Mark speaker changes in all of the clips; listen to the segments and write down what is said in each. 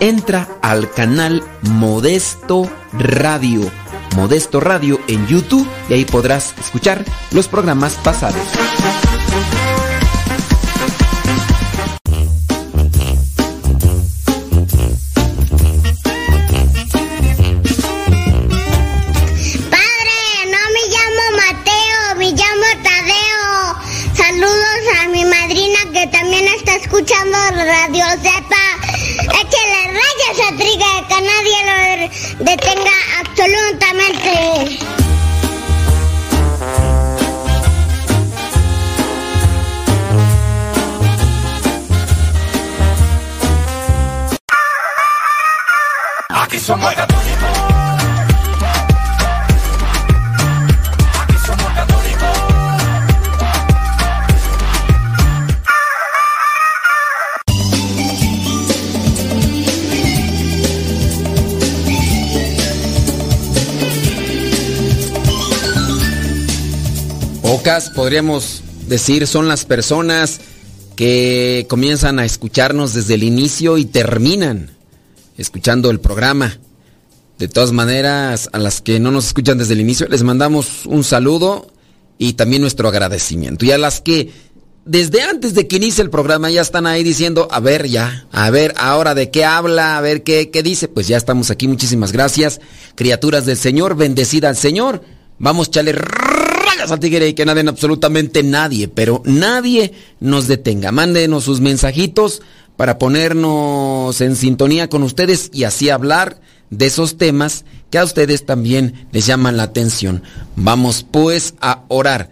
Speaker 1: entra al canal Modesto Radio. Modesto Radio en YouTube y ahí podrás escuchar los programas pasados.
Speaker 2: Padre, no me llamo Mateo, me llamo Tadeo. Saludos a mi madrina que también está escuchando Radio Zepa. Triga que nadie lo detenga absolutamente.
Speaker 1: Podríamos decir, son las personas que comienzan a escucharnos desde el inicio y terminan escuchando el programa. De todas maneras, a las que no nos escuchan desde el inicio, les mandamos un saludo y también nuestro agradecimiento. Y a las que desde antes de que inicie el programa ya están ahí diciendo, a ver ya, a ver ahora de qué habla, a ver qué, qué dice, pues ya estamos aquí. Muchísimas gracias. Criaturas del Señor, bendecida al Señor. Vamos, chale y que nadie, absolutamente nadie, pero nadie nos detenga. Mándenos sus mensajitos para ponernos en sintonía con ustedes y así hablar de esos temas que a ustedes también les llaman la atención. Vamos pues a orar.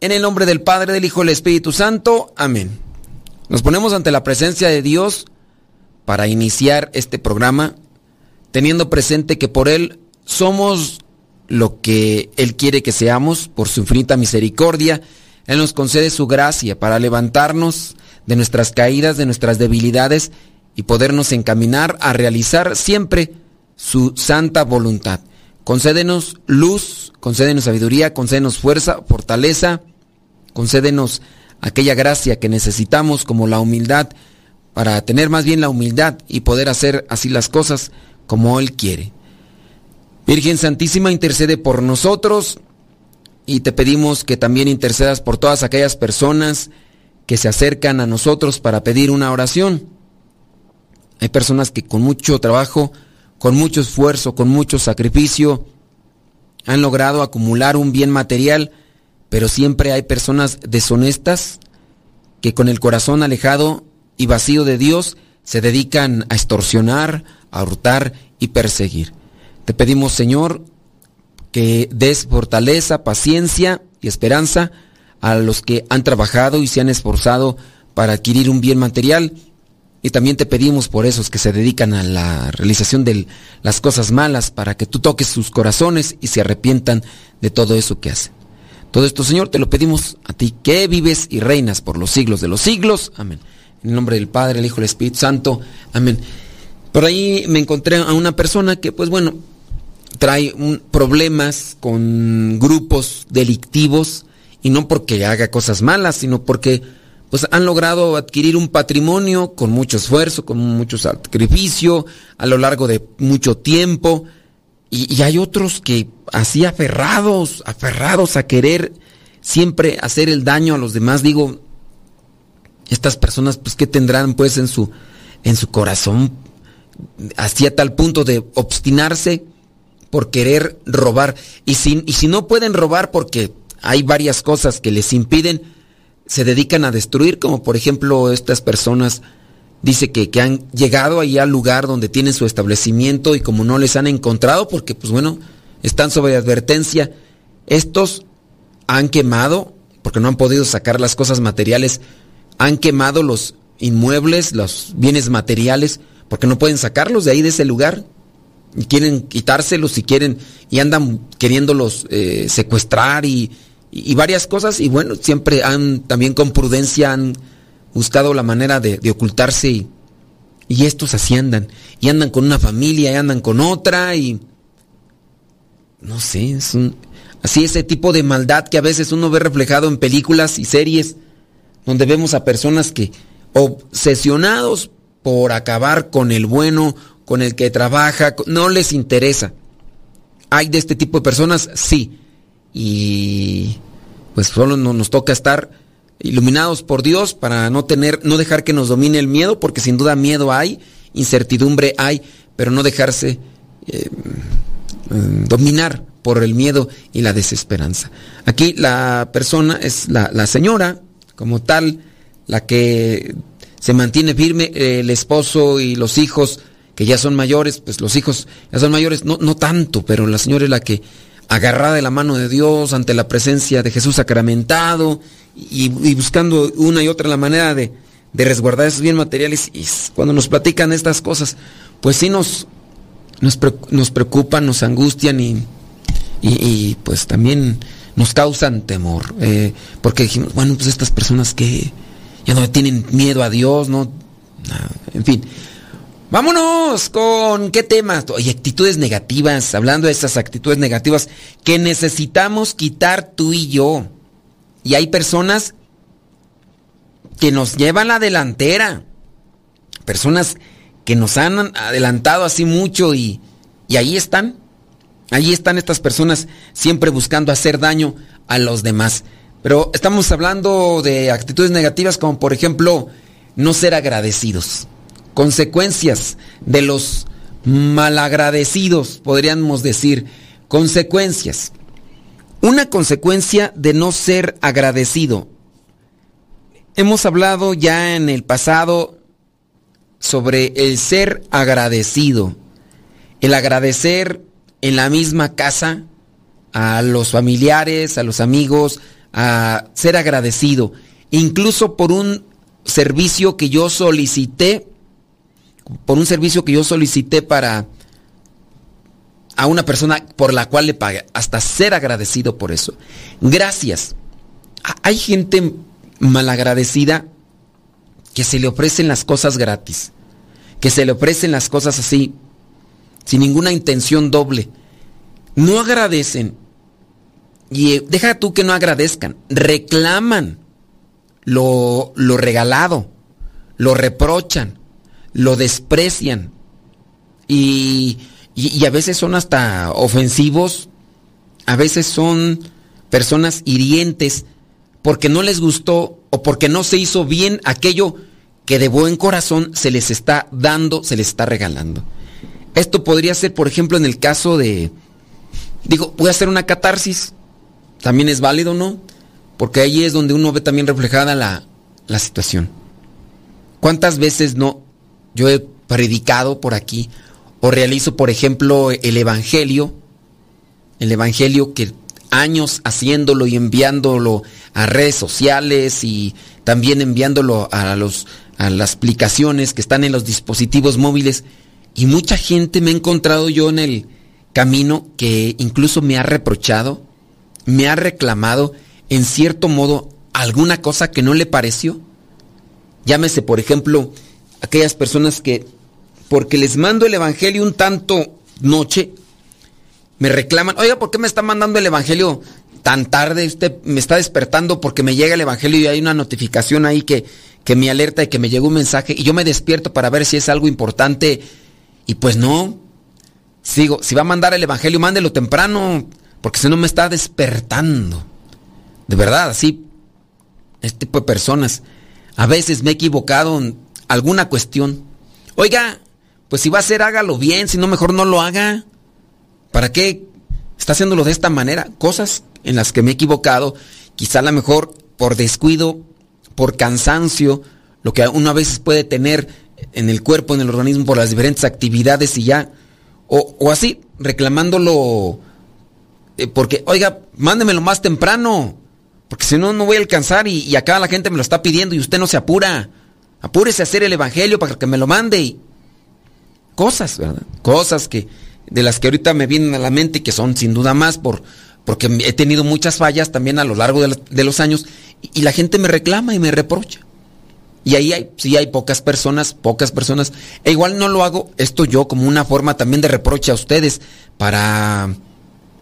Speaker 1: En el nombre del Padre, del Hijo y del Espíritu Santo. Amén. Nos ponemos ante la presencia de Dios para iniciar este programa, teniendo presente que por Él somos lo que Él quiere que seamos por su infinita misericordia. Él nos concede su gracia para levantarnos de nuestras caídas, de nuestras debilidades y podernos encaminar a realizar siempre su santa voluntad. Concédenos luz, concédenos sabiduría, concédenos fuerza, fortaleza, concédenos aquella gracia que necesitamos como la humildad para tener más bien la humildad y poder hacer así las cosas como Él quiere. Virgen Santísima, intercede por nosotros y te pedimos que también intercedas por todas aquellas personas que se acercan a nosotros para pedir una oración. Hay personas que con mucho trabajo, con mucho esfuerzo, con mucho sacrificio, han logrado acumular un bien material, pero siempre hay personas deshonestas que con el corazón alejado y vacío de Dios se dedican a extorsionar, a hurtar y perseguir. Te pedimos, Señor, que des fortaleza, paciencia y esperanza a los que han trabajado y se han esforzado para adquirir un bien material. Y también te pedimos por esos que se dedican a la realización de las cosas malas, para que tú toques sus corazones y se arrepientan de todo eso que hacen. Todo esto, Señor, te lo pedimos a ti, que vives y reinas por los siglos de los siglos. Amén. En el nombre del Padre, el Hijo y el Espíritu Santo. Amén. Por ahí me encontré a una persona que, pues bueno, trae problemas con grupos delictivos y no porque haga cosas malas, sino porque pues han logrado adquirir un patrimonio con mucho esfuerzo, con mucho sacrificio, a lo largo de mucho tiempo. Y, hay otros que así aferrados, aferrados a querer siempre hacer el daño a los demás. Digo, estas personas, pues, ¿qué tendrán pues en su, en su corazón? Así a tal punto de obstinarse por querer robar. Y si, y si no pueden robar porque hay varias cosas que les impiden, se dedican a destruir, como por ejemplo estas personas, dice que, que han llegado ahí al lugar donde tienen su establecimiento y como no les han encontrado, porque pues bueno, están sobre advertencia, estos han quemado, porque no han podido sacar las cosas materiales, han quemado los inmuebles, los bienes materiales, porque no pueden sacarlos de ahí de ese lugar quieren quitárselos si quieren y andan queriéndolos eh, secuestrar y, y, varias cosas. Y bueno, siempre han también con prudencia han buscado la manera de, de ocultarse y, y, estos así andan. Y andan con una familia y andan con otra y no sé, es un, así ese tipo de maldad que a veces uno ve reflejado en películas y series donde vemos a personas que obsesionados por acabar con el bueno con el que trabaja, no les interesa. ¿Hay de este tipo de personas? Sí. Y pues solo nos toca estar iluminados por Dios para no tener, no dejar que nos domine el miedo, porque sin duda miedo hay, incertidumbre hay, pero no dejarse eh, dominar por el miedo y la desesperanza. Aquí la persona es la, señora, como tal, la que se mantiene firme, el esposo y los hijos que ya son mayores, pues los hijos ya son mayores, no, no tanto, pero la señora es la que agarrada de la mano de Dios ante la presencia de Jesús sacramentado y, buscando una y otra la manera de, resguardar esos bienes materiales. Y cuando nos platican estas cosas, pues sí nos, nos, preocupan, nos angustian y, y, pues también nos causan temor. Eh, porque dijimos, bueno, pues estas personas que ya no tienen miedo a Dios, ¿no? En fin. Vámonos con qué temas. Oye, actitudes negativas. Hablando de esas actitudes negativas que necesitamos quitar tú y yo. Y hay personas que nos llevan la delantera. Personas que nos han adelantado así mucho y, y ahí están. Ahí están estas personas siempre buscando hacer daño a los demás. Pero estamos hablando de actitudes negativas como por ejemplo no ser agradecidos. Consecuencias de los malagradecidos, podríamos decir. Consecuencias. Una consecuencia de no ser agradecido. Hemos hablado ya en el pasado sobre el ser agradecido. El agradecer en la misma casa a los familiares, a los amigos, a ser agradecido, incluso por un servicio que yo solicité, por un servicio que yo solicité para a una persona por la cual le pague, hasta ser agradecido por eso. Gracias. Hay gente malagradecida que se le ofrecen las cosas gratis, que se le ofrecen las cosas así, sin ninguna intención doble. No agradecen y eh, deja tú que no agradezcan, reclaman lo, lo regalado, lo reprochan, lo desprecian y, y, a veces son hasta ofensivos, a veces son personas hirientes porque no les gustó o porque no se hizo bien aquello que de buen corazón se les está dando, se les está regalando. Esto podría ser, por ejemplo, en el caso de, digo, voy a hacer una catarsis, también es válido, ¿no? Porque ahí es donde uno ve también reflejada la, la situación. ¿Cuántas veces no yo he predicado por aquí o realizo, por ejemplo, el Evangelio? El Evangelio que años haciéndolo y enviándolo a redes sociales y también enviándolo a, los, a las aplicaciones que están en los dispositivos móviles. Y mucha gente me ha encontrado yo en el camino que incluso me ha reprochado me ha reclamado en cierto modo alguna cosa que no le pareció. Llámese, por ejemplo, aquellas personas que, porque les mando el Evangelio un tanto noche, me reclaman, oiga, ¿por qué me está mandando el Evangelio tan tarde? Usted me está despertando porque me llega el Evangelio y hay una notificación ahí que, que me alerta y que me llegó un mensaje y yo me despierto para ver si es algo importante y pues no. Sigo, si va a mandar el Evangelio, mándelo temprano. Porque si no me está despertando. De verdad, así. Este tipo de personas. A veces me he equivocado alguna cuestión. Oiga, pues si va a hacer, hágalo bien. Si no, mejor no lo haga. ¿Para qué está haciéndolo de esta manera? Cosas en las que me he equivocado. Quizá a lo mejor por descuido, por cansancio, lo que uno a veces puede tener en el cuerpo, en el organismo, por las diferentes actividades y ya. O, o así, reclamándolo eh, porque, oiga, mándemelo más temprano. Porque si no, no voy a alcanzar y, acá la gente me lo está pidiendo y usted no se apura. Apúrese a hacer el evangelio para que me lo mande. Y... Cosas, ¿verdad? Cosas que, de las que ahorita me vienen a la mente y que son sin duda más por, porque he tenido muchas fallas también a lo largo de, los años y, la gente me reclama y me reprocha. Y ahí sí hay pocas personas, pocas personas. E igual no lo hago esto yo como una forma también de reproche a ustedes para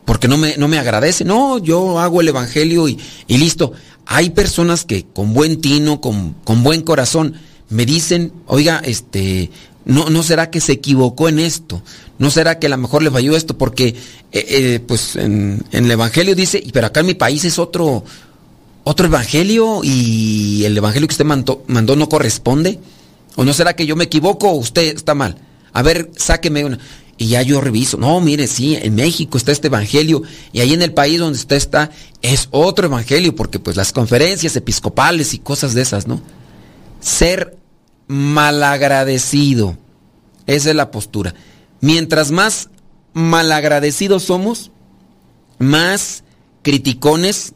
Speaker 1: porque no me, no me agradece. No, yo hago el Evangelio y, listo. Hay personas que con buen tino, con, con, buen corazón, me dicen, oiga, este, no, no será que se equivocó en esto, no será que a lo mejor le falló esto, porque eh, eh, pues en, el Evangelio dice, pero acá en mi país es otro, otro Evangelio y el Evangelio que usted mandó, mandó no corresponde. ¿O no será que yo me equivoco o usted está mal? A ver, sáqueme una. Y ya yo reviso, no, mire, sí, en México está este evangelio y ahí en el país donde usted está es otro evangelio, porque pues las conferencias episcopales y cosas de esas, ¿no? Ser malagradecido. Esa es la postura. Mientras más malagradecidos somos, más criticones,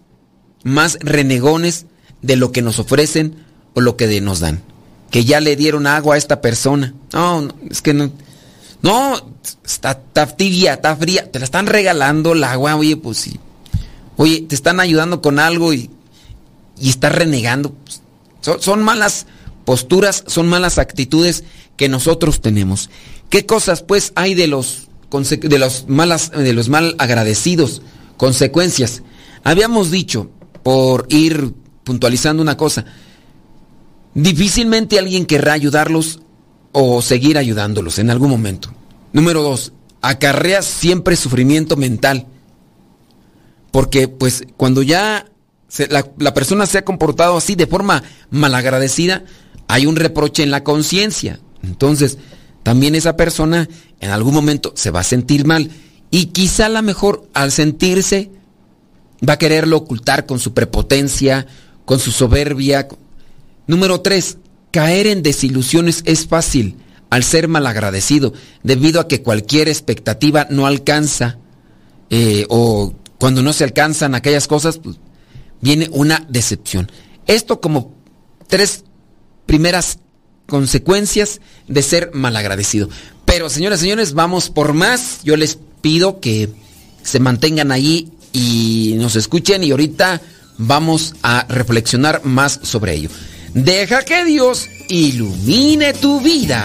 Speaker 1: más renegones de lo que nos ofrecen o lo que nos dan. Que ya le dieron agua a esta persona. No, es que no. No, está, tibia, está fría. Te la están regalando el agua, oye, pues sí. Oye, te están ayudando con algo y, y estás renegando. Son, son malas posturas, son malas actitudes que nosotros tenemos. ¿Qué cosas pues hay de los de los malas de los mal agradecidos? Consecuencias. Habíamos dicho por ir puntualizando una cosa. Difícilmente alguien querrá ayudarlos o seguir ayudándolos en algún momento. Número dos, acarrea siempre sufrimiento mental. Porque pues cuando ya la, persona se ha comportado así de forma malagradecida, hay un reproche en la conciencia. Entonces, también esa persona en algún momento se va a sentir mal. Y quizá a lo mejor al sentirse va a quererlo ocultar con su prepotencia, con su soberbia. Número tres, caer en desilusiones es fácil al ser malagradecido, debido a que cualquier expectativa no alcanza, eh, o cuando no se alcanzan aquellas cosas, pues, viene una decepción. Esto como tres primeras consecuencias de ser malagradecido. Pero señoras y señores, vamos por más. Yo les pido que se mantengan ahí y nos escuchen y ahorita vamos a reflexionar más sobre ello. Deja que Dios ilumine tu vida.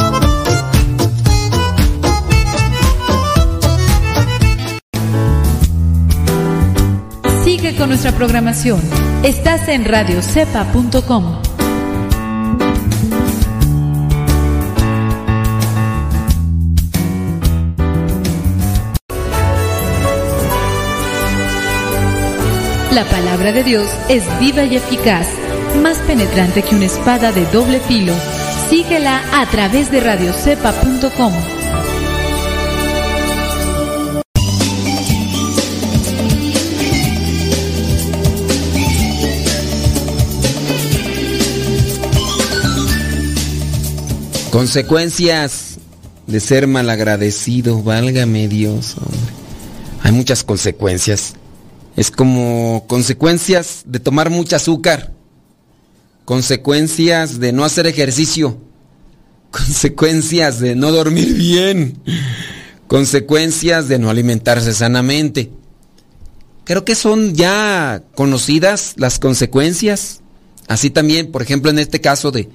Speaker 3: Nuestra programación. Estás en radiocepa.com. La palabra de Dios es viva y eficaz, más penetrante que una espada de doble filo. Síguela a través de radiocepa.com.
Speaker 1: Consecuencias de ser malagradecido, válgame Dios, hombre. Hay muchas consecuencias. Es como consecuencias de tomar mucho azúcar, consecuencias de no hacer ejercicio, consecuencias de no dormir bien, consecuencias de no alimentarse sanamente. Creo que son ya conocidas las consecuencias. Así también, por ejemplo, en este caso de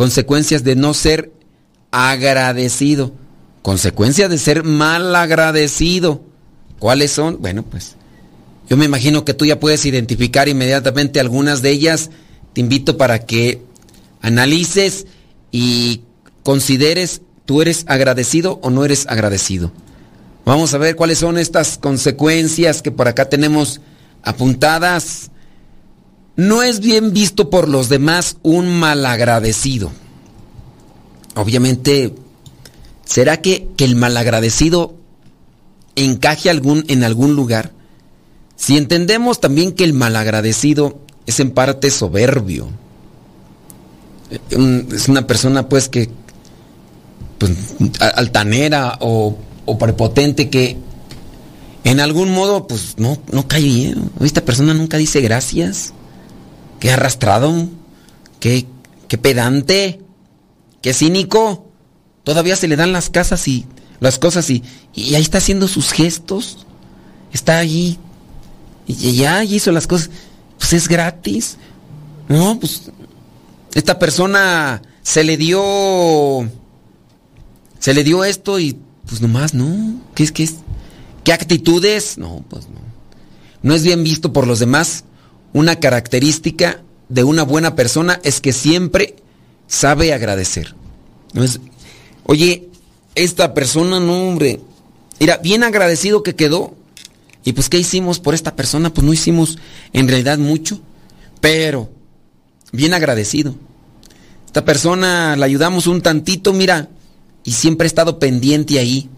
Speaker 1: consecuencias de no ser agradecido, consecuencias de ser mal agradecido. ¿Cuáles son? Bueno, pues yo me imagino que tú ya puedes identificar inmediatamente algunas de ellas. Te invito para que analices y consideres, ¿tú eres agradecido o no eres agradecido? Vamos a ver cuáles son estas consecuencias que por acá tenemos apuntadas. No es bien visto por los demás un malagradecido. Obviamente, ¿será que, el malagradecido encaje algún, en algún lugar? Si entendemos también que el malagradecido es en parte soberbio, es una persona pues que pues, altanera o, o, prepotente que en algún modo pues no, no cae bien. Esta persona nunca dice gracias qué arrastrado, qué, qué pedante, qué cínico. Todavía se le dan las casas y las cosas y, y ahí está haciendo sus gestos. Está allí. Y ya hizo las cosas. Pues es gratis. No, pues esta persona se le dio se le dio esto y pues nomás no. ¿Qué es? ¿Qué es? ¿Qué actitudes? No, pues no. No es bien visto por los demás. Una característica de una buena persona es que siempre sabe agradecer. oye, esta persona, no, hombre. Mira, bien agradecido que quedó. Y pues, ¿qué hicimos por esta persona? Pues no hicimos en realidad mucho. Pero, bien agradecido. Esta persona la ayudamos un tantito, mira, y siempre ha estado pendiente ahí.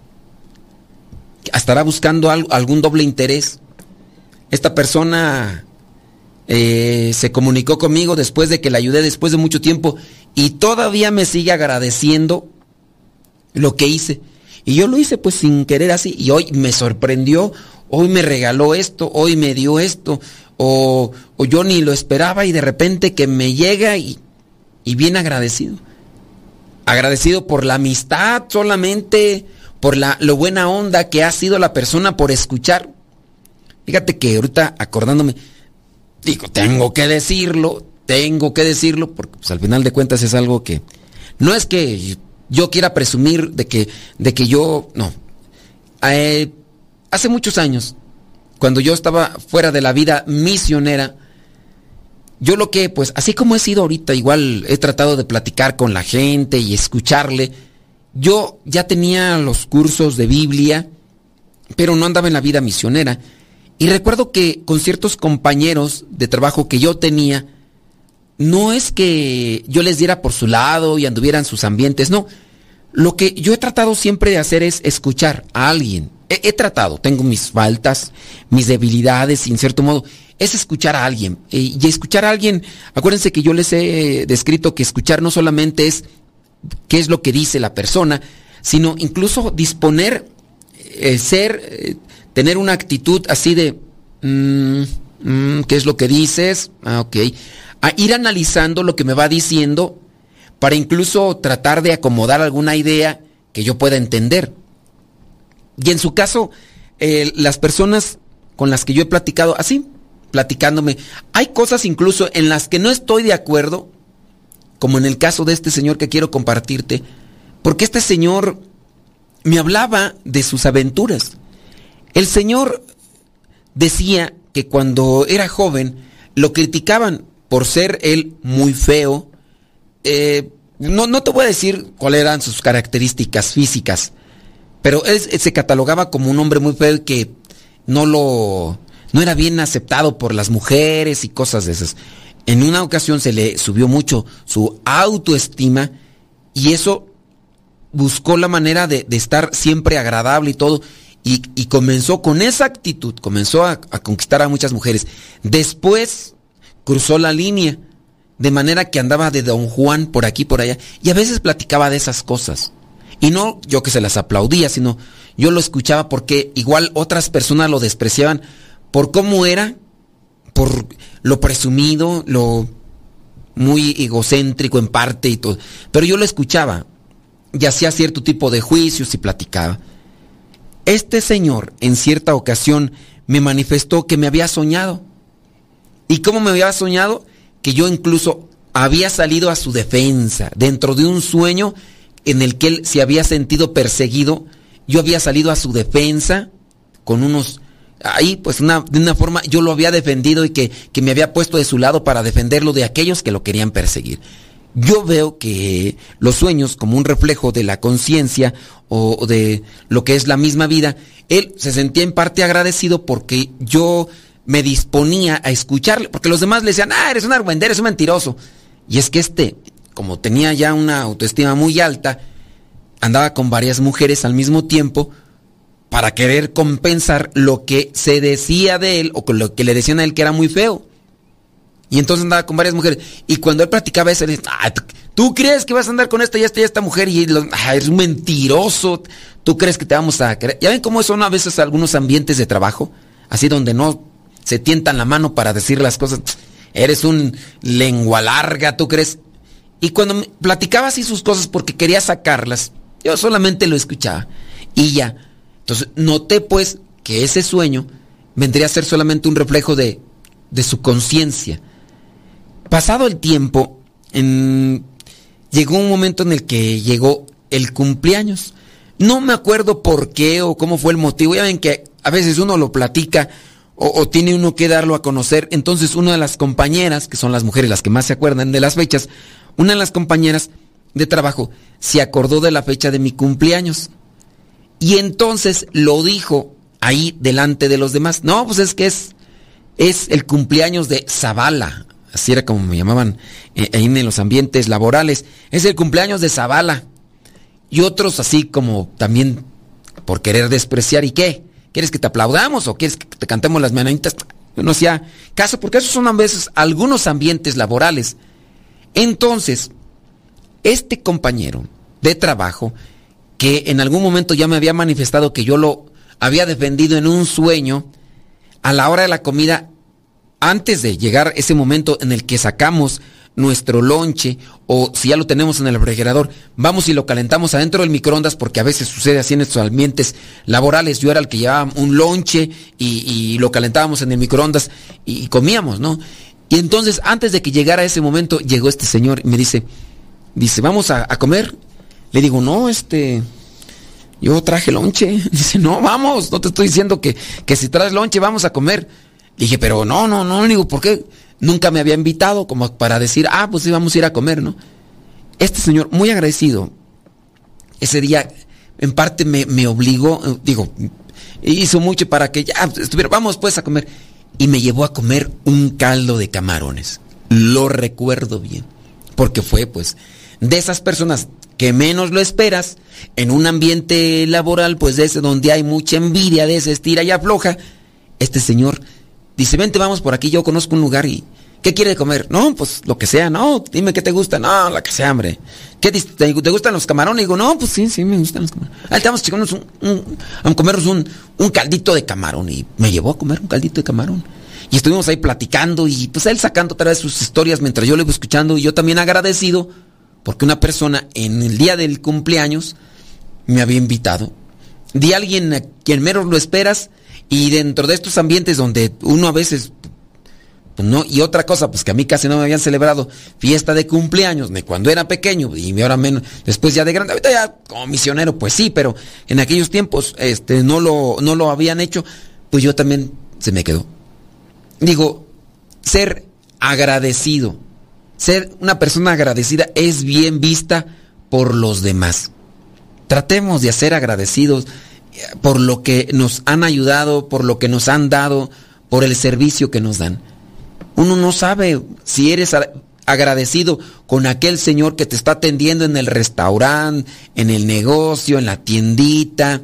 Speaker 1: Estará buscando algún doble interés. Esta persona eh, se comunicó conmigo después de que la ayudé después de mucho tiempo y todavía me sigue agradeciendo lo que hice. Y yo lo hice pues sin querer así y hoy me sorprendió, hoy me regaló esto, hoy me dio esto, o, o yo ni lo esperaba y de repente que me llega y, y bien agradecido. Agradecido por la amistad solamente, por la lo buena onda que ha sido la persona por escuchar. Fíjate que ahorita acordándome, digo, tengo que decirlo, tengo que decirlo, porque pues, al final de cuentas es algo que no es que yo quiera presumir de que, de que yo, no. Eh, hace muchos años, cuando yo estaba fuera de la vida misionera, yo lo que, pues, así como he sido ahorita, igual he tratado de platicar con la gente y escucharle. Yo ya tenía los cursos de Biblia, pero no andaba en la vida misionera. Y recuerdo que con ciertos compañeros de trabajo que yo tenía, no es que yo les diera por su lado y anduvieran sus ambientes, no. Lo que yo he tratado siempre de hacer es escuchar a alguien. He, tratado, tengo mis faltas, mis debilidades, en cierto modo, es escuchar a alguien. Y escuchar a alguien, acuérdense que yo les he descrito que escuchar no solamente es qué es lo que dice la persona, sino incluso disponer, eh, ser, eh, tener una actitud así de, mm, mm, ¿qué es lo que dices? Ah, ok. A ir analizando lo que me va diciendo para incluso tratar de acomodar alguna idea que yo pueda entender. Y en su caso, eh, las personas con las que yo he platicado, así, platicándome, hay cosas incluso en las que no estoy de acuerdo, como en el caso de este señor que quiero compartirte, porque este señor me hablaba de sus aventuras. El Señor decía que cuando era joven lo criticaban por ser él muy feo. Eh, no, no, te voy a decir cuáles eran sus características físicas, pero él, se catalogaba como un hombre muy feo que no lo no era bien aceptado por las mujeres y cosas de esas. En una ocasión se le subió mucho su autoestima y eso buscó la manera de, de estar siempre agradable y todo. Y, comenzó con esa actitud, comenzó a, conquistar a muchas mujeres. Después cruzó la línea, de manera que andaba de Don Juan por aquí, por allá, y a veces platicaba de esas cosas. Y no yo que se las aplaudía, sino yo lo escuchaba porque igual otras personas lo despreciaban por cómo era, por lo presumido, lo muy egocéntrico en parte y todo. Pero yo lo escuchaba y hacía cierto tipo de juicios y platicaba. Este señor en cierta ocasión me manifestó que me había soñado. ¿Y cómo me había soñado? Que yo incluso había salido a su defensa dentro de un sueño en el que él se había sentido perseguido. Yo había salido a su defensa con unos... Ahí, pues una, de una forma, yo lo había defendido y que, que me había puesto de su lado para defenderlo de aquellos que lo querían perseguir. Yo veo que los sueños, como un reflejo de la conciencia o de lo que es la misma vida, él se sentía en parte agradecido porque yo me disponía a escucharle, porque los demás le decían, ah, eres un argüendero, eres un mentiroso. Y es que este, como tenía ya una autoestima muy alta, andaba con varias mujeres al mismo tiempo para querer compensar lo que se decía de él o lo que le decían a él que era muy feo. Y entonces andaba con varias mujeres. Y cuando él practicaba eso, le decía, ¿tú crees que vas a andar con esta y esta y esta mujer? Y él, eres un mentiroso. ¿Tú crees que te vamos a creer? ¿Ya ven cómo son a veces algunos ambientes de trabajo? Así donde no se tientan la mano para decir las cosas. Eres un lengua larga, ¿tú crees? Y cuando platicaba así sus cosas porque quería sacarlas, yo solamente lo escuchaba. Y ya. Entonces noté pues que ese sueño vendría a ser solamente un reflejo de, de su conciencia Pasado el tiempo, llegó un momento en el que llegó el cumpleaños. No me acuerdo por qué o cómo fue el motivo. Ya ven que a veces uno lo platica o, tiene uno que darlo a conocer. Entonces una de las compañeras, que son las mujeres las que más se acuerdan de las fechas, una de las compañeras de trabajo se acordó de la fecha de mi cumpleaños. Y entonces lo dijo ahí delante de los demás. No, pues es que es, es el cumpleaños de Zavala. Así era como me llamaban eh, en los ambientes laborales. Es el cumpleaños de Zavala. Y otros así como también por querer despreciar. ¿Y qué? ¿Quieres que te aplaudamos o quieres que te cantemos las mañanitas? No hacía caso porque esos son a veces algunos ambientes laborales. Entonces, este compañero de trabajo que en algún momento ya me había manifestado que yo lo había defendido en un sueño, a la hora de la comida, antes de llegar ese momento en el que sacamos nuestro lonche o si ya lo tenemos en el refrigerador, vamos y lo calentamos adentro del microondas porque a veces sucede así en estos ambientes laborales. Yo era el que llevaba un lonche y, lo calentábamos en el microondas y, comíamos, ¿no? Y entonces antes de que llegara ese momento llegó este señor y me dice, dice, vamos a, comer. Le digo, no, este, yo traje lonche. Dice, no, vamos, no te estoy diciendo que, que si traes lonche vamos a comer. Dije, pero no, no, no, digo, ¿por qué? nunca me había invitado como para decir, ah, pues íbamos a ir a comer, ¿no? Este señor, muy agradecido, ese día en parte me, obligó, eh, digo, hizo mucho para que ya estuviera, vamos pues a comer. Y me llevó a comer un caldo de camarones. Lo recuerdo bien, porque fue pues de esas personas que menos lo esperas, en un ambiente laboral, pues de ese donde hay mucha envidia, de ese estira y afloja, este señor Dice, vente, vamos por aquí, yo conozco un lugar y... ¿Qué quiere comer? No, pues lo que sea, no, dime qué te gusta. No, la que sea, hombre. ¿Qué te, gustan los camarones? Digo, no, pues sí, sí, me gustan los camarones. Ahí estamos chicos, un, a comernos un, un caldito de camarón. Y me llevó a comer un caldito de camarón. Y estuvimos ahí platicando y pues él sacando otra vez sus historias mientras yo le iba escuchando y yo también agradecido porque una persona en el día del cumpleaños me había invitado. De alguien a quien menos lo esperas y dentro de estos ambientes donde uno a veces, pues no, y otra cosa, pues que a mí casi no me habían celebrado fiesta de cumpleaños, de cuando era pequeño, y ahora menos, después ya de grande, ahorita ya como misionero, pues sí, pero en aquellos tiempos, este, no lo, no lo habían hecho, pues yo también se me quedó. Digo, ser agradecido, ser una persona agradecida es bien vista por los demás. Tratemos de ser agradecidos por lo que nos han ayudado, por lo que nos han dado, por el servicio que nos dan. Uno no sabe si eres agradecido con aquel señor que te está atendiendo en el restaurante, en el negocio, en la tiendita,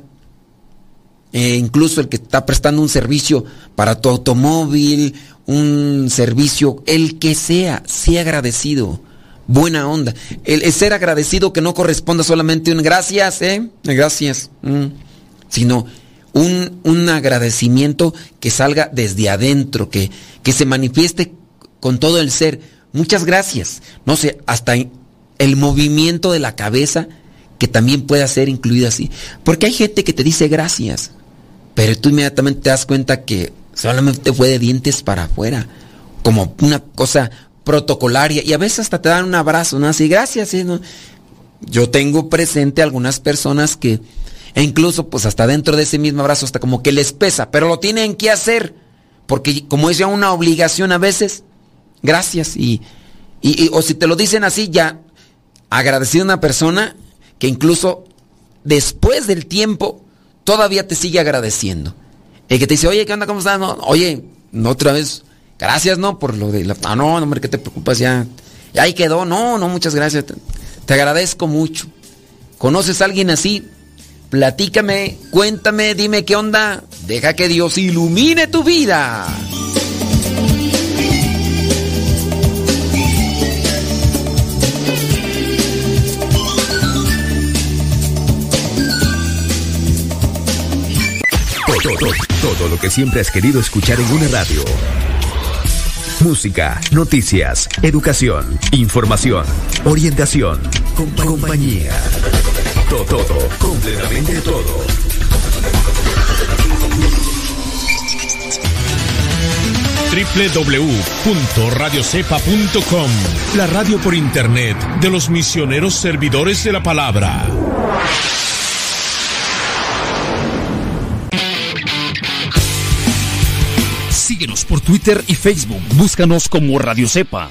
Speaker 1: e incluso el que está prestando un servicio para tu automóvil, un servicio, el que sea, sea agradecido. Buena onda. El, ser agradecido que no corresponda solamente un gracias, ¿eh? Gracias. Mm sino un, agradecimiento que salga desde adentro, que, que se manifieste con todo el ser. Muchas gracias. No sé, hasta el movimiento de la cabeza que también pueda ser incluido así. Porque hay gente que te dice gracias, pero tú inmediatamente te das cuenta que solamente fue de dientes para afuera, como una cosa protocolaria, y a veces hasta te dan un abrazo, ¿no? Así, gracias. Yo tengo presente algunas personas que e incluso, pues hasta dentro de ese mismo abrazo, hasta como que les pesa, pero lo tienen que hacer, porque como es ya una obligación a veces, gracias. Y, o si te lo dicen así, ya agradecido a una persona que incluso después del tiempo todavía te sigue agradeciendo. El que te dice, oye, ¿qué onda? ¿Cómo estás? No, oye, otra vez, gracias, ¿no? Por lo de la... Ah, no, hombre, ¿qué te preocupas? Ya, ahí quedó. No, no, muchas gracias. te agradezco mucho. ¿Conoces a alguien así? Platícame, cuéntame, dime qué onda. Deja que Dios ilumine tu vida.
Speaker 4: Todo, todo, lo que siempre has querido escuchar en una radio. Música, noticias, educación, información, orientación, compañía. Todo, todo, completamente todo. www.radiocepa.com La radio por internet de los misioneros servidores de la palabra.
Speaker 5: Síguenos por Twitter y Facebook. Búscanos como Radio Cepa.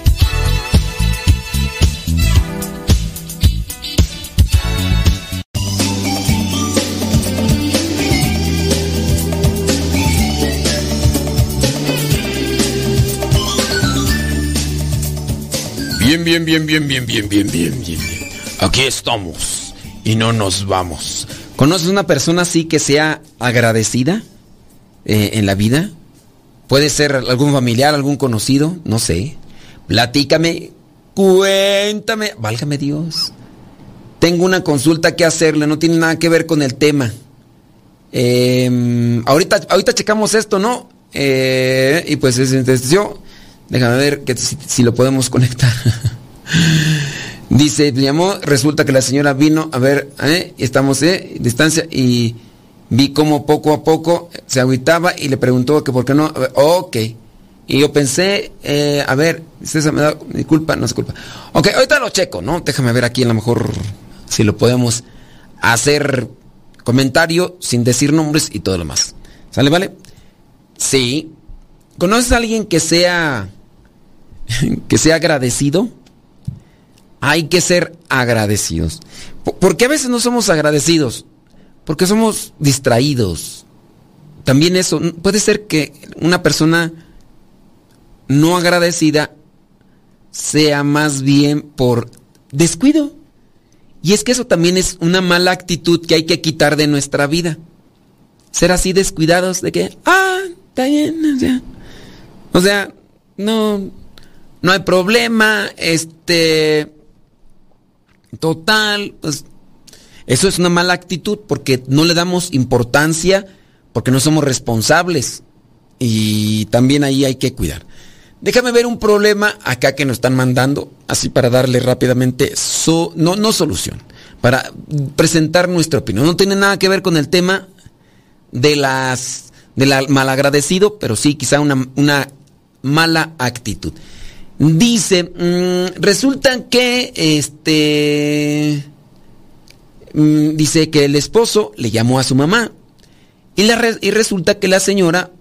Speaker 6: Bien, bien, bien, bien, bien, bien, bien, bien, bien. Aquí estamos y no nos vamos.
Speaker 1: ¿Conoces una persona así que sea agradecida eh, en la vida? Puede ser algún familiar, algún conocido, no sé. Platícame, cuéntame, válgame Dios. Tengo una consulta que hacerle, no tiene nada que ver con el tema. Eh, ahorita, ahorita checamos esto, ¿no? Eh, y pues es, yo Déjame ver que si, lo podemos conectar. Dice, llamó, resulta que la señora vino, a ver, ¿eh? estamos ¿eh? distancia y vi cómo poco a poco se agüitaba y le preguntó que por qué no, ok. Y yo pensé, eh, a ver, César me da disculpa, no se culpa. Ok, ahorita lo checo, ¿no? Déjame ver aquí a lo mejor si lo podemos hacer comentario sin decir nombres y todo lo más. ¿Sale, vale? Sí. ¿Conoces a alguien que sea que sea agradecido. Hay que ser agradecidos. ¿Por qué a veces no somos agradecidos? Porque somos distraídos. También eso, puede ser que una persona no agradecida sea más bien por descuido. Y es que eso también es una mala actitud que hay que quitar de nuestra vida. Ser así descuidados de que, ah, está bien, o sea, o sea no, no hay problema, este, total, pues eso es una mala actitud porque no le damos importancia, porque no somos responsables y también ahí hay que cuidar. Déjame ver un problema acá que nos están mandando, así para darle rápidamente, no, no solución, para presentar nuestra opinión. No tiene nada que ver con el tema de las del malagradecido, pero sí quizá una mala actitud. Dice, mm, resulta que este mm, dice que el esposo le llamó a su mamá y, y resulta que la señora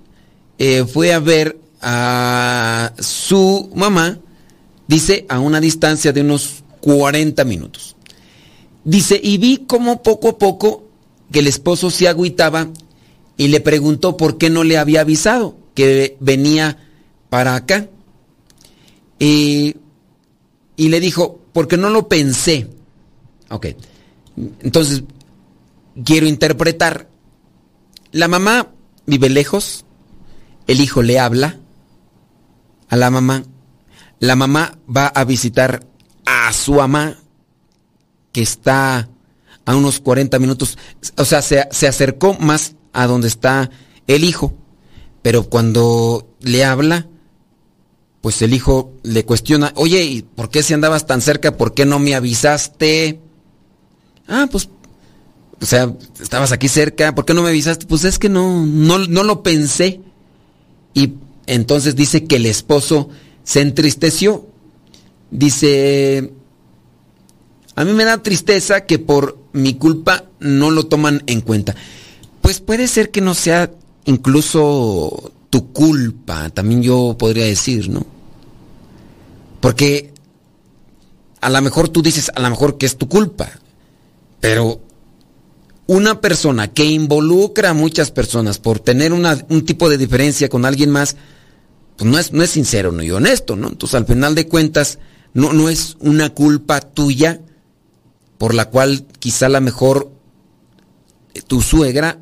Speaker 1: eh, fue a ver a su mamá, dice, a una distancia de unos 40 minutos. Dice, y vi como poco a poco que el esposo se agüitaba y le preguntó por qué no le había avisado que venía para acá. Y, le dijo, porque no lo pensé. Ok. Entonces, quiero interpretar. La mamá vive lejos, el hijo le habla a la mamá, la mamá va a visitar a su mamá que está a unos 40 minutos, o sea, se, se acercó más a donde está el hijo, pero cuando le habla, pues el hijo le cuestiona, oye, ¿y por qué si andabas tan cerca, por qué no me avisaste? Ah, pues, o sea, estabas aquí cerca, ¿por qué no me avisaste? Pues es que no, no, no lo pensé. Y entonces dice que el esposo se entristeció. Dice, a mí me da tristeza que por mi culpa no lo toman en cuenta. Pues puede ser que no sea incluso tu culpa, también yo podría decir, ¿no? Porque a lo mejor tú dices, a lo mejor que es tu culpa, pero una persona que involucra a muchas personas por tener un tipo de diferencia con alguien más, pues no es, no es sincero ni honesto, ¿no? Entonces al final de cuentas no, no es una culpa tuya por la cual quizá a lo mejor tu suegra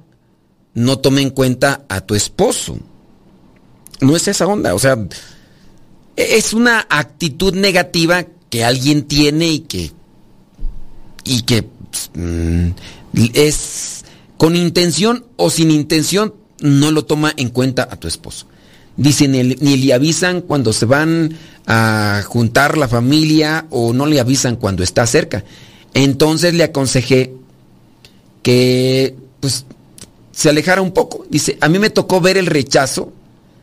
Speaker 1: no tome en cuenta a tu esposo no es esa onda, o sea, es una actitud negativa que alguien tiene y que y que mm, es con intención o sin intención no lo toma en cuenta a tu esposo. Dice, ni, ni, le avisan cuando se van a juntar la familia o no le avisan cuando está cerca. Entonces le aconsejé que pues se alejara un poco. Dice, a mí me tocó ver el rechazo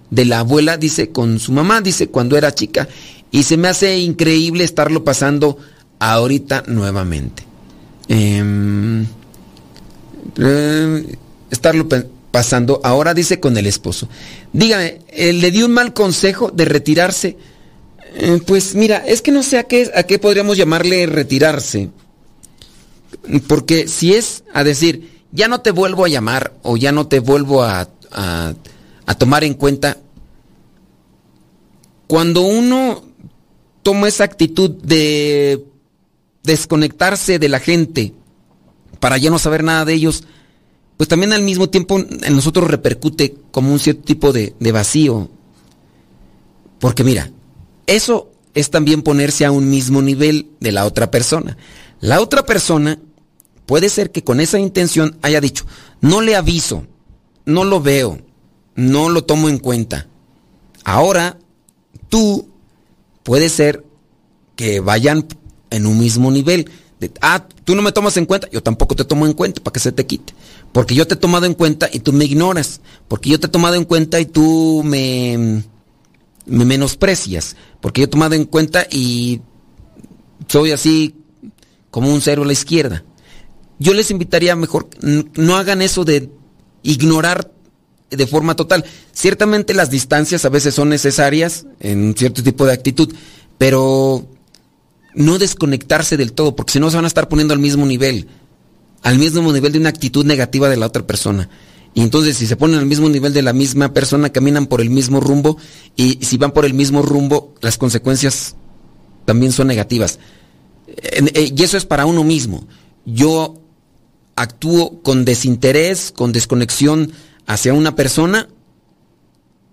Speaker 1: de la abuela, dice, con su mamá, dice, cuando era chica. Y se me hace increíble estarlo pasando ahorita nuevamente. Eh, eh, estarlo pasando ahora, dice, con el esposo. Dígame, ¿le dio un mal consejo de retirarse? Eh, pues mira, es que no sé a qué, a qué podríamos llamarle retirarse. Porque si es a decir, ya no te vuelvo a llamar o ya no te vuelvo a, a tomar en cuenta, cuando uno toma esa actitud de desconectarse de la gente para ya no saber nada de ellos, pues también al mismo tiempo en nosotros repercute como un cierto tipo de, de vacío. Porque mira, eso es también ponerse a un mismo nivel de la otra persona. La otra persona puede ser que con esa intención haya dicho, no le aviso, no lo veo, no lo tomo en cuenta. Ahora, tú puede ser que vayan en un mismo nivel. De, ah, tú no me tomas en cuenta, yo tampoco te tomo en cuenta para que se te quite. Porque yo te he tomado en cuenta y tú me ignoras. Porque yo te he tomado en cuenta y tú me, me menosprecias. Porque yo he tomado en cuenta y soy así como un cero a la izquierda. Yo les invitaría mejor, no hagan eso de ignorar de forma total. Ciertamente las distancias a veces son necesarias en cierto tipo de actitud, pero no desconectarse del todo, porque si no se van a estar poniendo al mismo nivel, al mismo nivel de una actitud negativa de la otra persona. Y entonces si se ponen al mismo nivel de la misma persona, caminan por el mismo rumbo, y si van por el mismo rumbo, las consecuencias también son negativas. Eh, y eso es para uno mismo. Yo actúo con desinterés, con desconexión hacia una persona.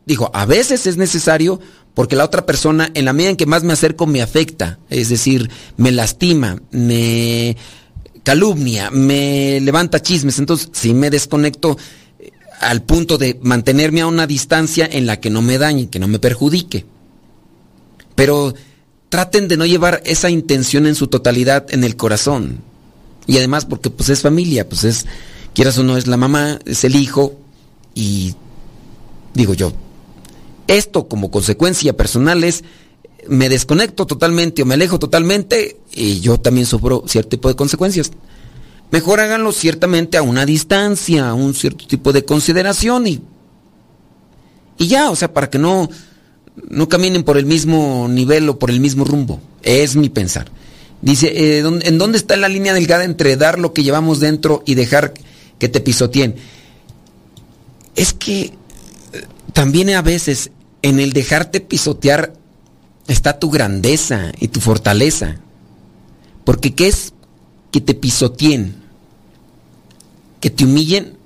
Speaker 1: Dijo, a veces es necesario porque la otra persona, en la medida en que más me acerco, me afecta, es decir, me lastima, me calumnia, me levanta chismes. Entonces, si me desconecto eh, al punto de mantenerme a una distancia en la que no me dañe, que no me perjudique. Pero traten de no llevar esa intención en su totalidad en el corazón. Y además porque pues es familia, pues es, quieras o no, es la mamá, es el hijo, y digo yo, esto como consecuencia personal es, me desconecto totalmente o me alejo totalmente y yo también sufro cierto tipo de consecuencias. Mejor háganlo ciertamente a una distancia, a un cierto tipo de consideración y, y ya, o sea, para que no, no caminen por el mismo nivel o por el mismo rumbo. Es mi pensar. Dice, eh, ¿en dónde está la línea delgada entre dar lo que llevamos dentro y dejar que te pisoteen? Es que también a veces en el dejarte pisotear está tu grandeza y tu fortaleza. Porque ¿qué es que te pisoteen? Que te humillen.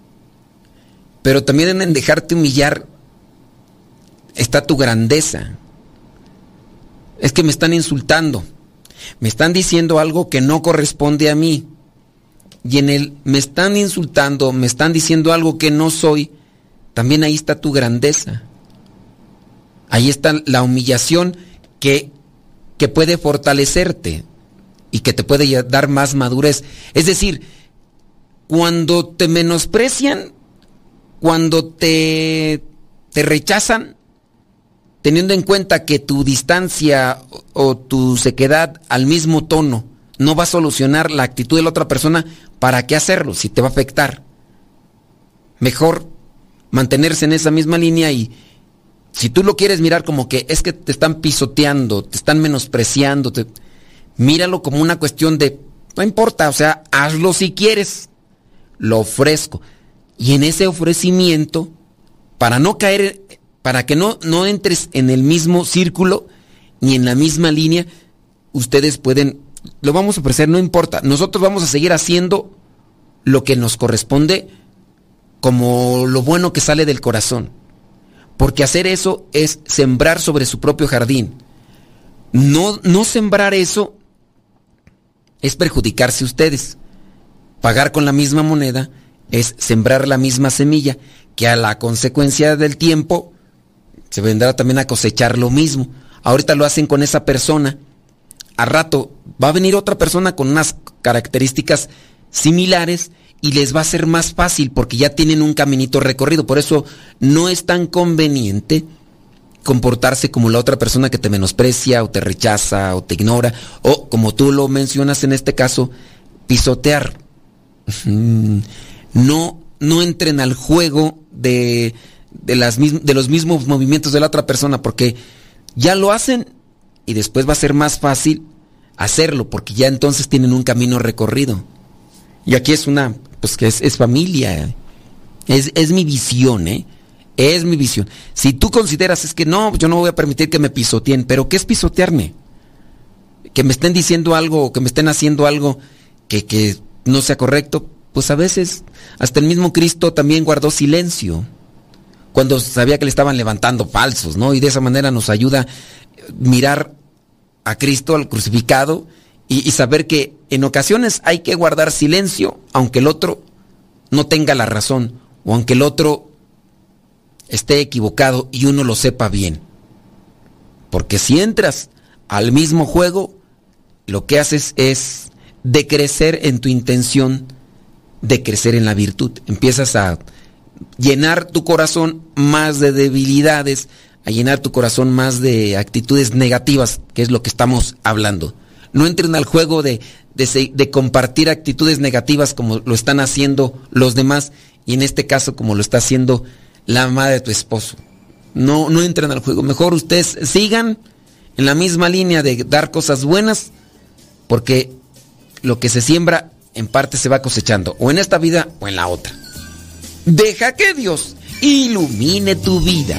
Speaker 1: Pero también en dejarte humillar está tu grandeza. Es que me están insultando. Me están diciendo algo que no corresponde a mí. Y en el me están insultando, me están diciendo algo que no soy también ahí está tu grandeza. Ahí está la humillación que, que puede fortalecerte y que te puede dar más madurez. Es decir, cuando te menosprecian, cuando te, te rechazan, teniendo en cuenta que tu distancia o tu sequedad al mismo tono no va a solucionar la actitud de la otra persona, ¿para qué hacerlo si te va a afectar? Mejor mantenerse en esa misma línea y si tú lo quieres mirar como que es que te están pisoteando, te están menospreciando, míralo como una cuestión de, no importa, o sea, hazlo si quieres, lo ofrezco. Y en ese ofrecimiento, para no caer, para que no, no entres en el mismo círculo ni en la misma línea, ustedes pueden, lo vamos a ofrecer, no importa, nosotros vamos a seguir haciendo lo que nos corresponde como lo bueno que sale del corazón. Porque hacer eso es sembrar sobre su propio jardín. No, no sembrar eso es perjudicarse ustedes. Pagar con la misma moneda es sembrar la misma semilla que a la consecuencia del tiempo se vendrá también a cosechar lo mismo. Ahorita lo hacen con esa persona. A rato va a venir otra persona con unas características similares y les va a ser más fácil porque ya tienen un caminito recorrido. Por eso no es tan conveniente comportarse como la otra persona que te menosprecia o te rechaza o te ignora o como tú lo mencionas en este caso, pisotear. No, no entren al juego de, de, las, de los mismos movimientos de la otra persona porque ya lo hacen y después va a ser más fácil hacerlo porque ya entonces tienen un camino recorrido. Y aquí es una, pues que es, es familia. Es, es, mi visión, ¿eh? Es mi visión. Si tú consideras es que no, yo no voy a permitir que me pisoteen, pero ¿qué es pisotearme? Que me estén diciendo algo, que me estén haciendo algo que, que no sea correcto, pues a veces hasta el mismo Cristo también guardó silencio cuando sabía que le estaban levantando falsos, ¿no? Y de esa manera nos ayuda mirar a Cristo, al crucificado, y, saber que en ocasiones hay que guardar silencio, aunque el otro no tenga la razón, o aunque el otro esté equivocado y uno lo sepa bien. Porque si entras al mismo juego, lo que haces es decrecer en tu intención de crecer en la virtud. Empiezas a llenar tu corazón más de debilidades, a llenar tu corazón más de actitudes negativas, que es lo que estamos hablando. No entren al juego de, de, compartir actitudes negativas como lo están haciendo los demás y en este caso como lo está haciendo la mamá de tu esposo. No, no entren al juego. Mejor ustedes sigan en la misma línea de dar cosas buenas porque lo que se siembra en parte se va cosechando, o en esta vida o en la otra. Deja que Dios ilumine tu vida.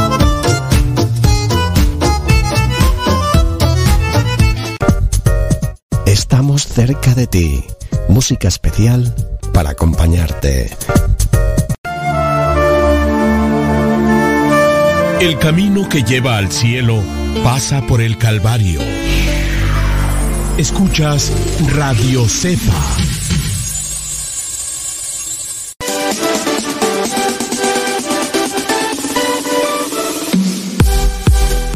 Speaker 7: Estamos cerca de ti música especial para acompañarte.
Speaker 8: El camino que lleva al cielo pasa por el Calvario. Escuchas Radio Cepa.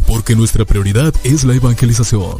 Speaker 8: Porque nuestra prioridad es la evangelización.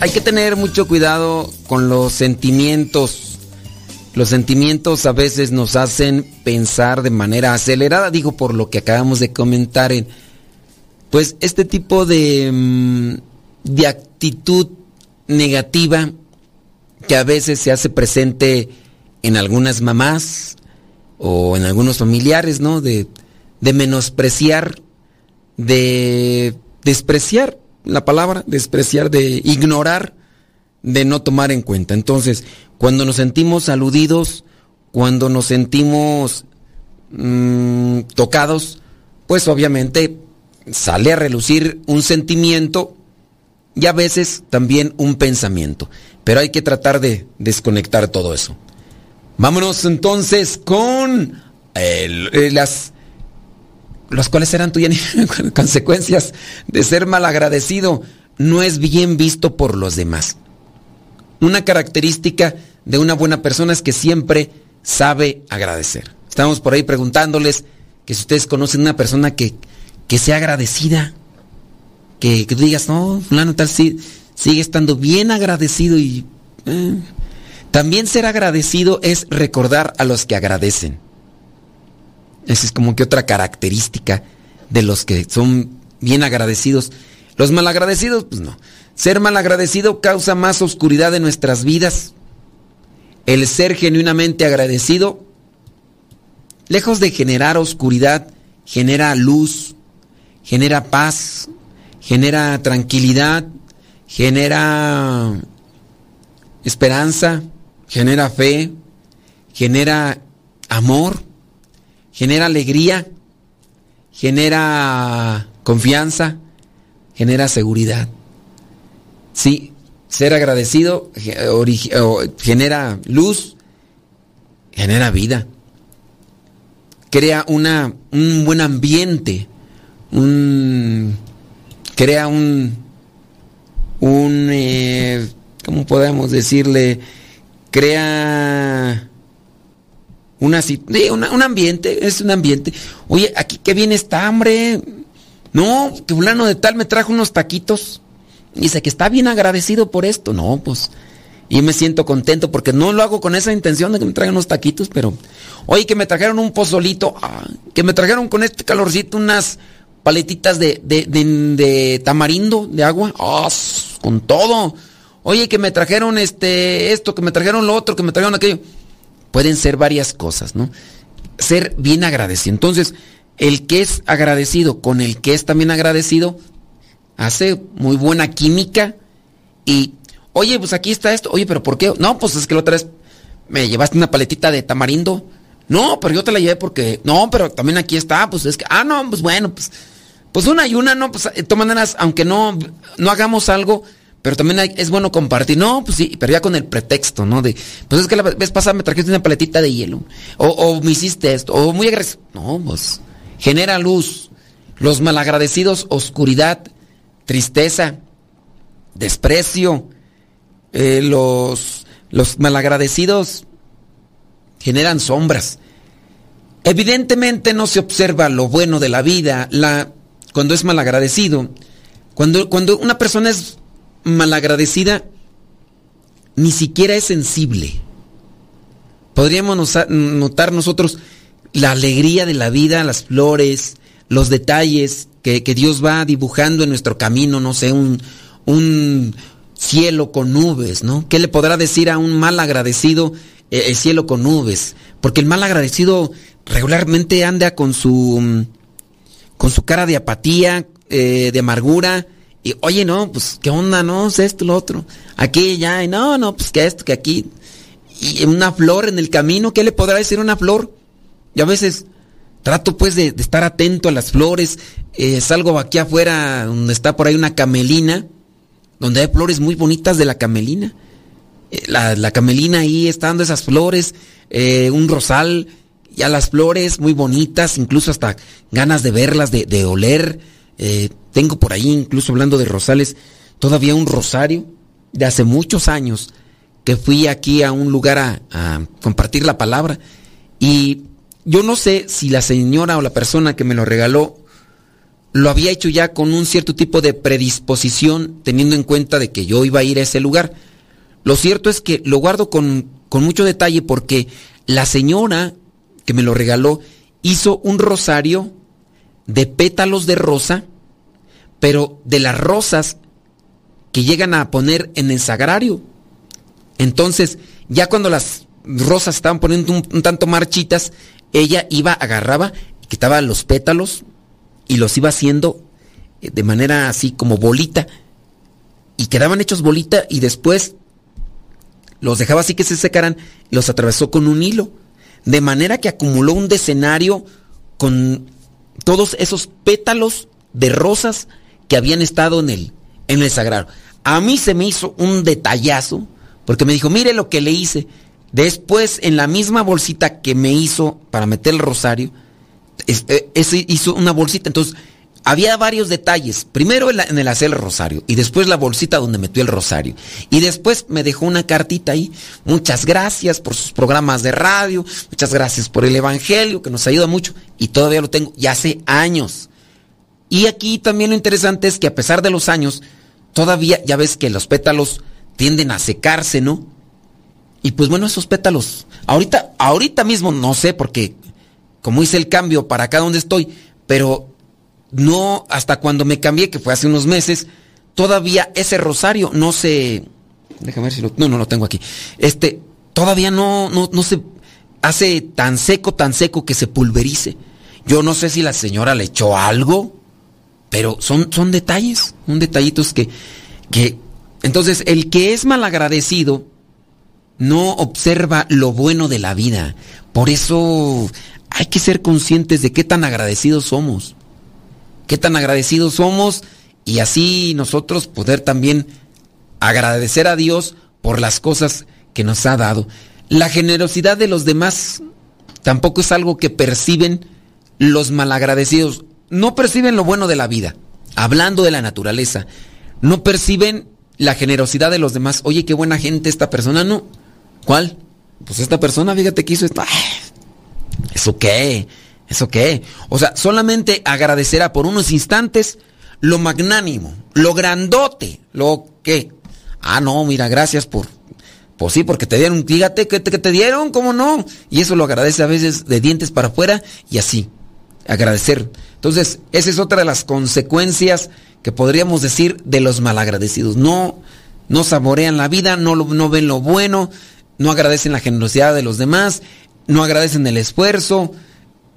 Speaker 1: Hay que tener mucho cuidado con los sentimientos. Los sentimientos a veces nos hacen pensar de manera acelerada, digo por lo que acabamos de comentar en pues este tipo de mm, de actitud negativa que a veces se hace presente en algunas mamás o en algunos familiares, ¿no? De, de menospreciar, de despreciar la palabra, despreciar, de ignorar, de no tomar en cuenta. Entonces, cuando nos sentimos aludidos, cuando nos sentimos mmm, tocados, pues obviamente sale a relucir un sentimiento y a veces también un pensamiento. Pero hay que tratar de desconectar todo eso. Vámonos entonces con eh, las las cuales eran tuyas consecuencias de ser malagradecido, no es bien visto por los demás. Una característica de una buena persona es que siempre sabe agradecer. Estamos por ahí preguntándoles que si ustedes conocen una persona que, que sea agradecida, que, que digas, no, fulano tal, sí, sigue estando bien agradecido y... eh. También ser agradecido es recordar a los que agradecen. Esa es como que otra característica de los que son bien agradecidos. Los malagradecidos, pues no. Ser malagradecido causa más oscuridad en nuestras vidas. El ser genuinamente agradecido, lejos de generar oscuridad, genera luz, genera paz, genera tranquilidad, genera esperanza, genera fe, genera amor, genera alegría, genera confianza, genera seguridad. Sí, ser agradecido genera luz, genera vida, crea una, un buen ambiente, un, crea un, un, eh, ¿cómo podemos decirle? Crea una, una- un ambiente, es un ambiente. Oye, aquí qué bien está, hombre. No, que fulano de tal me trajo unos taquitos. Dice que está bien agradecido por esto. No, pues. Y me siento contento porque no lo hago con esa intención de que me traigan unos taquitos, pero. Oye, que me trajeron un pozolito. ah, que me trajeron con este calorcito unas paletitas de, de, de- de tamarindo, de agua. ah, con todo. Oye, que me trajeron este, esto, que me trajeron lo otro, que me trajeron aquello. Pueden ser varias cosas, ¿no? Ser bien agradecido. Entonces, el que es agradecido con el que es también agradecido, hace muy buena química y, oye, pues aquí está esto, oye, pero ¿por qué? No, pues es que la otra vez me llevaste una paletita de tamarindo. No, pero yo te la llevé porque, no, pero también aquí está, pues es que, ah, no, pues bueno, pues, pues una y una, no, pues de todas maneras, aunque no, no hagamos algo, pero también es bueno compartir. No, pues sí, pero ya con el pretexto, ¿no? De, pues es que la vez pasada me trajiste una paletita de hielo. O, o me hiciste esto. O muy agresivo. No, pues genera luz. Los malagradecidos, oscuridad, tristeza, desprecio. Eh, los, los malagradecidos generan sombras. Evidentemente no se observa lo bueno de la vida la, cuando es malagradecido. Cuando, cuando una persona es malagradecida, ni siquiera es sensible. Podríamos notar nosotros la alegría de la vida, las flores, los detalles que, Dios va dibujando en nuestro camino, no sé, un, un cielo con nubes, ¿no? ¿Qué le podrá decir a un mal agradecido eh, el cielo con nubes? Porque el mal agradecido regularmente anda con su con su cara de apatía, eh, de amargura. Y oye, no, pues, ¿qué onda? No, es esto, lo otro. Aquí, ya, y no, no, pues que esto, que aquí. Y una flor en el camino, ¿qué le podrá decir una flor? Yo a veces trato pues de, de estar atento a las flores. eh, salgo aquí afuera donde está por ahí una camelina, donde hay flores muy bonitas de la camelina. Eh, La, la camelina ahí está dando esas flores, eh, un rosal, ya las flores muy bonitas, incluso hasta ganas de verlas, de, de oler. Eh, tengo por ahí, incluso hablando de rosales, todavía un rosario de hace muchos años que fui aquí a un lugar a, compartir la palabra y yo no sé si la señora o la persona que me lo regaló lo había hecho ya con un cierto tipo de predisposición teniendo en cuenta de que yo iba a ir a ese lugar. Lo cierto es que lo guardo con, con mucho detalle porque la señora que me lo regaló hizo un rosario de pétalos de rosa, pero de las rosas que llegan a poner en el sagrario. Entonces, ya cuando las rosas estaban poniendo un, tanto marchitas, ella iba, agarraba, quitaba los pétalos y los iba haciendo eh, de manera así como bolita. Y quedaban hechos bolita y después los dejaba así que se secaran y los atravesó con un hilo. De manera que acumuló un decenario con todos esos pétalos de rosas que habían estado en el, en el sagrado. A mí se me hizo un detallazo, porque me dijo, mire lo que le hice. Después, en la misma bolsita que me hizo para meter el rosario, es- ese hizo una bolsita. Entonces, había varios detalles. Primero en, el hacer el rosario y después la bolsita donde metió el rosario. Y después me dejó una cartita ahí. Muchas gracias por sus programas de radio, muchas gracias por el Evangelio que nos ayuda mucho. Y todavía lo tengo, ya hace años. Y aquí también lo interesante es que a pesar de los años, todavía ya ves que los pétalos tienden a secarse, ¿no? Y pues bueno, esos pétalos, ahorita, ahorita mismo no sé porque como hice el cambio para acá donde estoy, pero no hasta cuando me cambié, que fue hace unos meses, todavía ese rosario no se... Déjame ver si lo... No, no lo tengo aquí. Este, todavía no, no, no se hace tan seco, tan seco que se pulverice. Yo no sé si la señora le echó algo, pero son, son detalles, son detallitos que, que... Entonces, el que es malagradecido no observa lo bueno de la vida. Por eso hay que ser conscientes de qué tan agradecidos somos qué tan agradecidos somos y así nosotros poder también agradecer a Dios por las cosas que nos ha dado. La generosidad de los demás tampoco es algo que perciben los malagradecidos. No perciben lo bueno de la vida. Hablando de la naturaleza, no perciben la generosidad de los demás. Oye, qué buena gente esta persona, ¿no? ¿Cuál? Pues esta persona, fíjate que hizo esto. ¿Eso qué? ¿Eso qué? O sea, solamente agradecerá por unos instantes lo magnánimo, lo grandote, lo que... Ah, no, mira, gracias por... Pues sí, porque te dieron, fíjate que te, que te dieron, ¿cómo no? Y eso lo agradece a veces de dientes para afuera y así, agradecer. Entonces, esa es otra de las consecuencias que podríamos decir de los malagradecidos. No, no saborean la vida, no, no ven lo bueno, no agradecen la generosidad de los demás, no agradecen el esfuerzo,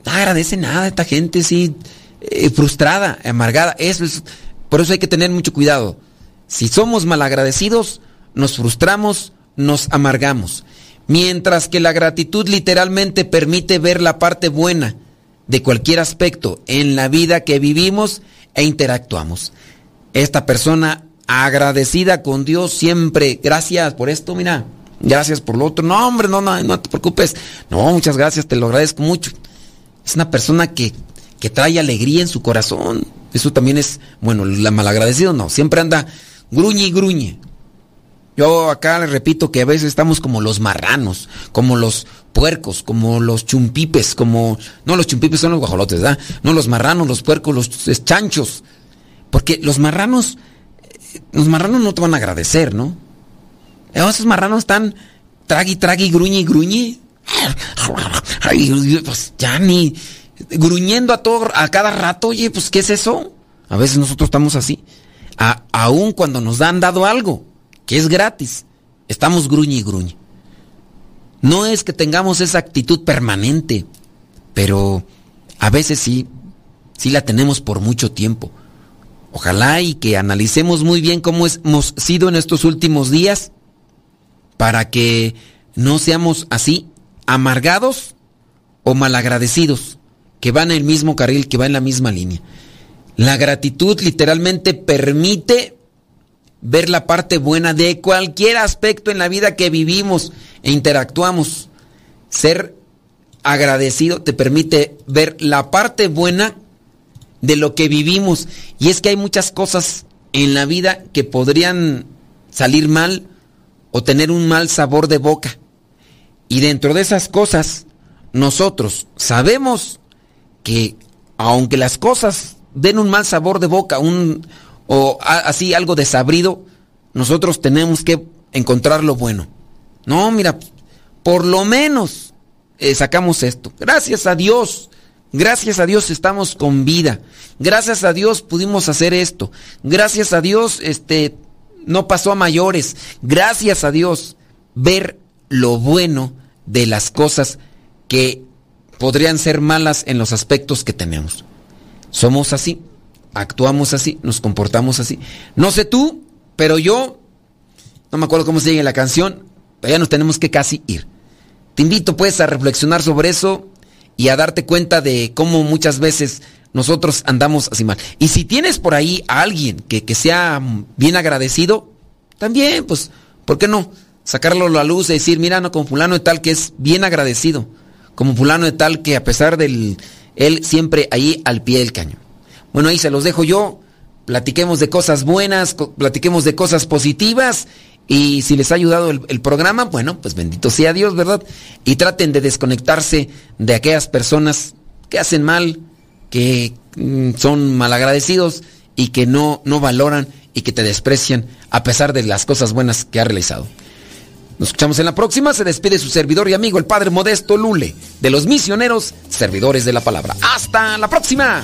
Speaker 1: no agradece nada esta gente, sí, eh, frustrada, amargada. Eso es, por eso hay que tener mucho cuidado. Si somos malagradecidos, nos frustramos, nos amargamos. Mientras que la gratitud literalmente permite ver la parte buena de cualquier aspecto en la vida que vivimos e interactuamos. Esta persona agradecida con Dios siempre, gracias por esto, mira, gracias por lo otro. No, hombre, no, no, no te preocupes. No, muchas gracias, te lo agradezco mucho. Es una persona que, trae alegría en su corazón. Eso también es, bueno, la malagradecido no, siempre anda gruñe y gruñe. Yo acá le repito que a veces estamos como los marranos, como los puercos, como los chumpipes, como... No, los chumpipes son los guajolotes, ¿verdad? No, los marranos, los puercos, los chanchos. Porque los marranos, los marranos no te van a agradecer, ¿no? Esos marranos están tragui, tragui, gruñe y gruñe. Ay, pues ya ni gruñendo a todo, a cada rato, oye, pues ¿qué es eso? A veces nosotros estamos así. aún cuando nos han dado algo, que es gratis, estamos gruñe y gruñe. No es que tengamos esa actitud permanente, pero a veces sí, sí la tenemos por mucho tiempo. Ojalá y que analicemos muy bien cómo hemos sido en estos últimos días para que no seamos así amargados o malagradecidos, que van en el mismo carril, que van en la misma línea. La gratitud literalmente permite ver la parte buena de cualquier aspecto en la vida que vivimos e interactuamos. Ser agradecido te permite ver la parte buena de lo que vivimos. Y es que hay muchas cosas en la vida que podrían salir mal o tener un mal sabor de boca. Y dentro de esas cosas, nosotros sabemos que aunque las cosas den un mal sabor de boca, un o así algo desabrido, nosotros tenemos que encontrar lo bueno. No, mira, por lo menos eh, sacamos esto. Gracias a Dios. Gracias a Dios estamos con vida. Gracias a Dios pudimos hacer esto. Gracias a Dios este no pasó a mayores. Gracias a Dios ver lo bueno de las cosas que podrían ser malas en los aspectos que tenemos. Somos así, actuamos así, nos comportamos así. No sé tú, pero yo, no me acuerdo cómo se llama la canción, pero ya nos tenemos que casi ir. Te invito pues a reflexionar sobre eso y a darte cuenta de cómo muchas veces nosotros andamos así mal. Y si tienes por ahí a alguien que, que sea bien agradecido, también, pues, ¿por qué no? sacarlo a la luz y decir, mira, no, como fulano de tal que es bien agradecido, como fulano de tal que a pesar del, él siempre ahí al pie del caño. Bueno, ahí se los dejo yo. Platiquemos de cosas buenas, platiquemos de cosas positivas. Y si les ha ayudado el, programa, bueno, pues bendito sea Dios, ¿verdad? Y traten de desconectarse de aquellas personas que hacen mal, que mm, son malagradecidos y que no, no valoran y que te desprecian a pesar de las cosas buenas que ha realizado. Nos escuchamos en la próxima. Se despide su servidor y amigo, el Padre Modesto Lule, de los misioneros servidores de la palabra. ¡Hasta la próxima!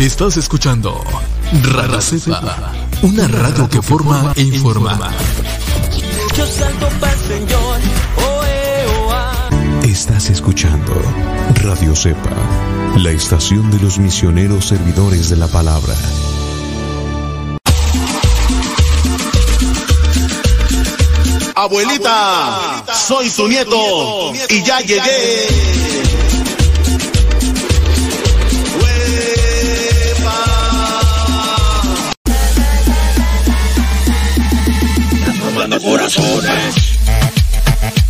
Speaker 8: Estás escuchando Radio Cepa, una radio que forma e informa. Estás escuchando Radio Cepa, la estación de los misioneros servidores de la palabra.
Speaker 9: Abuelita, soy su nieto y ya llegué. Corazones.